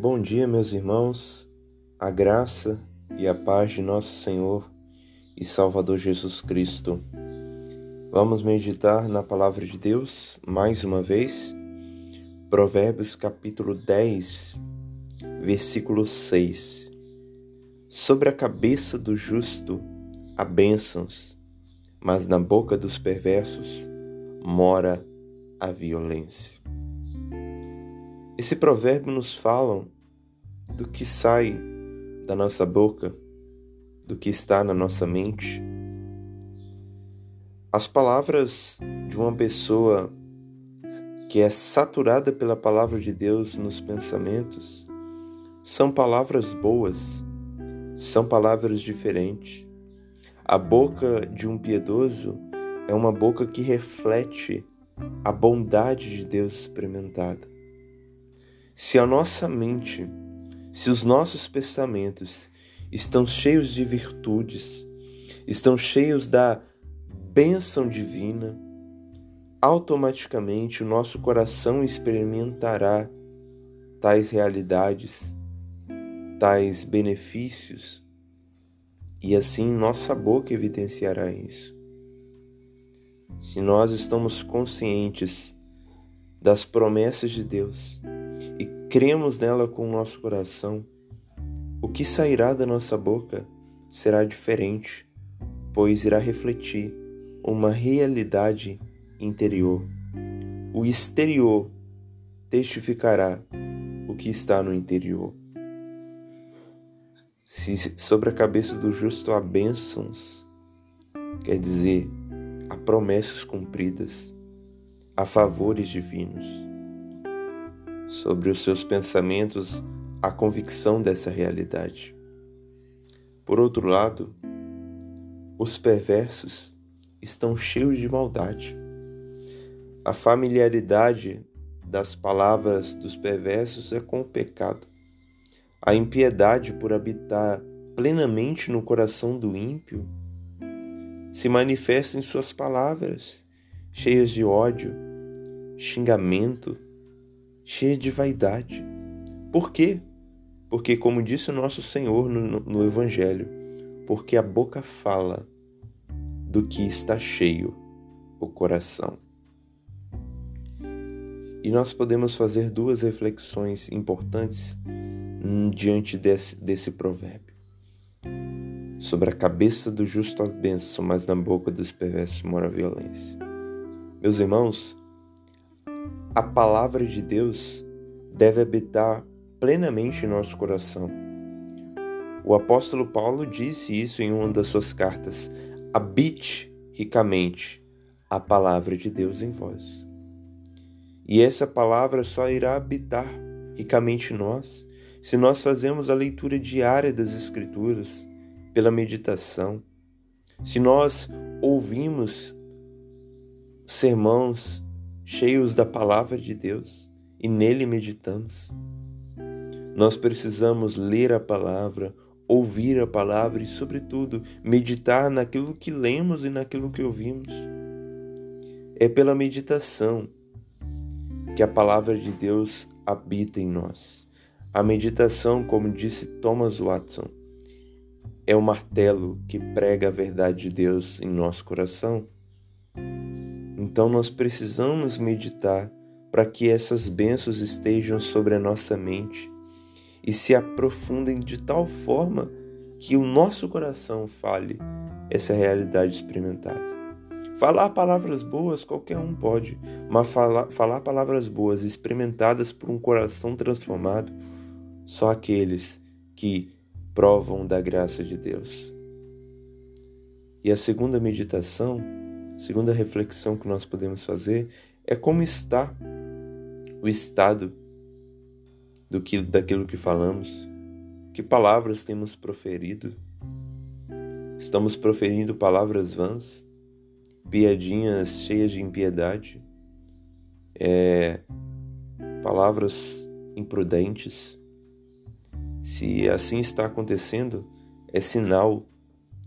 Bom dia, meus irmãos, a graça e a paz de nosso Senhor e Salvador Jesus Cristo. Vamos meditar na palavra de Deus mais uma vez. Provérbios capítulo 10, versículo 6. Sobre a cabeça do justo há bênçãos, mas na boca dos perversos mora a violência. Esse provérbio nos fala do que sai da nossa boca, do que está na nossa mente. As palavras de uma pessoa que é saturada pela palavra de Deus nos pensamentos são palavras boas, são palavras diferentes. A boca de um piedoso é uma boca que reflete a bondade de Deus experimentada. Se a nossa mente, se os nossos pensamentos estão cheios de virtudes, estão cheios da bênção divina, automaticamente o nosso coração experimentará tais realidades, tais benefícios, e assim nossa boca evidenciará isso. Se nós estamos conscientes das promessas de Deus, e cremos nela com o nosso coração, o que sairá da nossa boca será diferente, pois irá refletir uma realidade interior. O exterior testificará o que está no interior. Se sobre a cabeça do justo há bênçãos, quer dizer, há promessas cumpridas, há favores divinos sobre os seus pensamentos a convicção dessa realidade. Por outro lado, os perversos estão cheios de maldade. A familiaridade das palavras dos perversos é com o pecado. A impiedade por habitar plenamente no coração do ímpio se manifesta em suas palavras, cheias de ódio, xingamento, cheia de vaidade. Por quê? Porque, como disse o nosso Senhor no, no Evangelho, porque a boca fala do que está cheio o coração. E nós podemos fazer duas reflexões importantes diante desse, desse provérbio. Sobre a cabeça do justo a bênção, mas na boca dos perversos mora a violência. Meus irmãos, a palavra de Deus deve habitar plenamente em nosso coração. O apóstolo Paulo disse isso em uma das suas cartas: habite ricamente a palavra de Deus em vós. E essa palavra só irá habitar ricamente em nós se nós fazemos a leitura diária das Escrituras pela meditação, se nós ouvimos sermãos cheios da palavra de Deus e nele meditamos. Nós precisamos ler a palavra, ouvir a palavra e, sobretudo, meditar naquilo que lemos e naquilo que ouvimos. É pela meditação que a palavra de Deus habita em nós. A meditação, como disse Thomas Watson, é o martelo que prega a verdade de Deus em nosso coração. Então nós precisamos meditar para que essas bênçãos estejam sobre a nossa mente e se aprofundem de tal forma que o nosso coração fale essa realidade experimentada. Falar palavras boas qualquer um pode, mas falar, falar palavras boas experimentadas por um coração transformado, só aqueles que provam da graça de Deus. E a segunda meditação segunda reflexão que nós podemos fazer é como está o estado do que, daquilo que falamos, que palavras temos proferido. Estamos proferindo palavras vãs, piadinhas cheias de impiedade, é, palavras imprudentes. Se assim está acontecendo, é sinal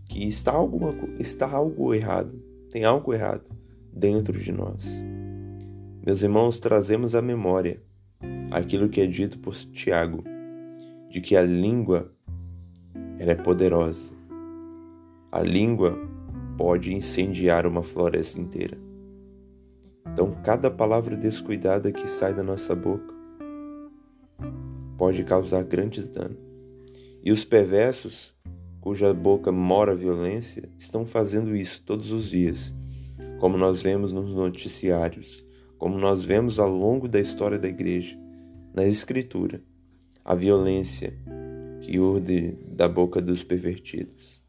que está, alguma, está algo errado tem algo errado dentro de nós. Meus irmãos, trazemos à memória aquilo que é dito por Tiago, de que a língua ela é poderosa. A língua pode incendiar uma floresta inteira. Então, cada palavra descuidada que sai da nossa boca pode causar grandes danos. E os perversos, cuja boca mora a violência, estão fazendo isso todos os dias, como nós vemos nos noticiários, como nós vemos ao longo da história da igreja, na Escritura a violência que urde da boca dos pervertidos.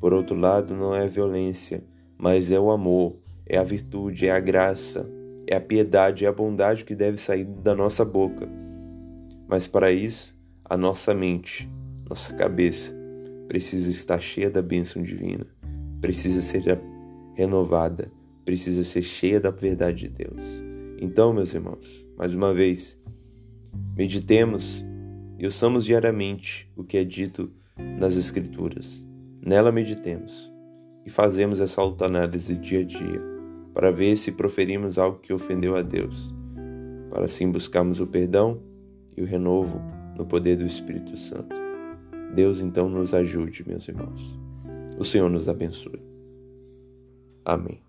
Por outro lado, não é violência, mas é o amor, é a virtude, é a graça, é a piedade, é a bondade que deve sair da nossa boca. Mas para isso, a nossa mente, nossa cabeça, precisa estar cheia da bênção divina, precisa ser renovada, precisa ser cheia da verdade de Deus. Então, meus irmãos, mais uma vez, meditemos e ouçamos diariamente o que é dito nas Escrituras. Nela meditemos e fazemos essa autoanálise dia a dia para ver se proferimos algo que ofendeu a Deus, para assim buscarmos o perdão e o renovo no poder do Espírito Santo. Deus então nos ajude, meus irmãos. O Senhor nos abençoe. Amém.